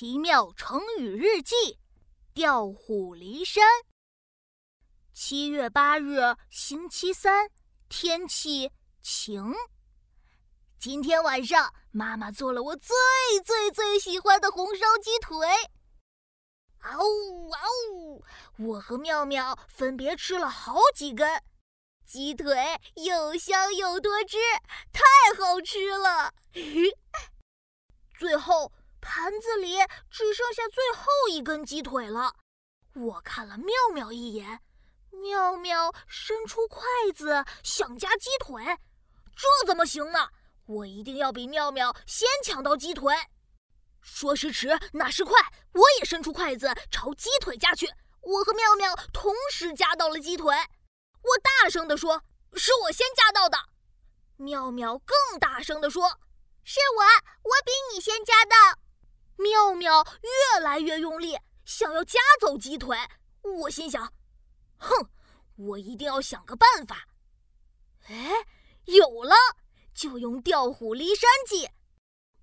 奇妙成语日记：调虎离山。七月八日，星期三，天气晴。今天晚上，妈妈做了我最最最喜欢的红烧鸡腿。嗷呜嗷呜！我和妙妙分别吃了好几根，鸡腿又香又多汁，太好吃了。最后。盘子里只剩下最后一根鸡腿了，我看了妙妙一眼，妙妙伸出筷子想夹鸡腿，这怎么行呢？我一定要比妙妙先抢到鸡腿。说时迟，那时快，我也伸出筷子朝鸡腿夹去。我和妙妙同时夹到了鸡腿，我大声地说：“是我先夹到的。”妙妙更大声地说：“是我，我比你先夹到。”越来越用力，想要夹走鸡腿。我心想：“哼，我一定要想个办法。”哎，有了，就用调虎离山计！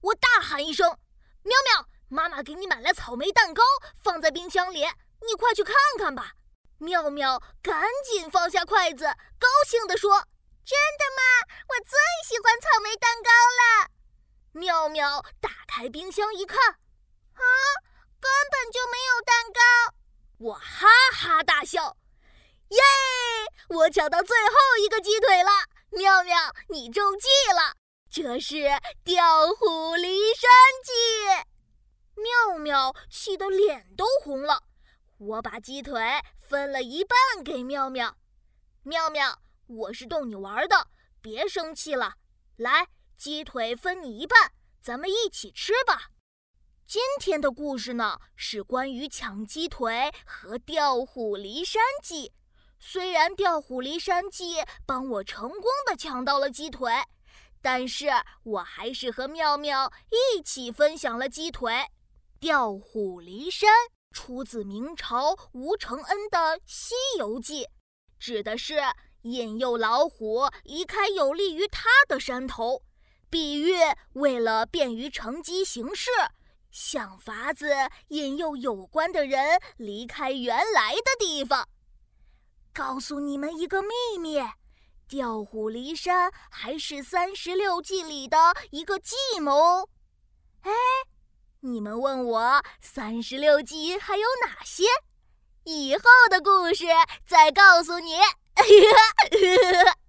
我大喊一声：“妙妙，妈妈给你买了草莓蛋糕，放在冰箱里，你快去看看吧。”妙妙赶紧放下筷子，高兴地说：“真的吗？我最喜欢草莓蛋糕了。”妙妙打开冰箱一看。啊，根本就没有蛋糕！我哈哈大笑，耶！我抢到最后一个鸡腿了，妙妙，你中计了，这是调虎离山计。妙妙气得脸都红了。我把鸡腿分了一半给妙妙，妙妙，我是逗你玩的，别生气了。来，鸡腿分你一半，咱们一起吃吧。今天的故事呢，是关于抢鸡腿和调虎离山计。虽然调虎离山计帮我成功的抢到了鸡腿，但是我还是和妙妙一起分享了鸡腿。调虎离山出自明朝吴承恩的《西游记》，指的是引诱老虎离开有利于他的山头，比喻为了便于乘机行事。想法子引诱有关的人离开原来的地方。告诉你们一个秘密，调虎离山还是三十六计里的一个计谋。哎，你们问我三十六计还有哪些？以后的故事再告诉你。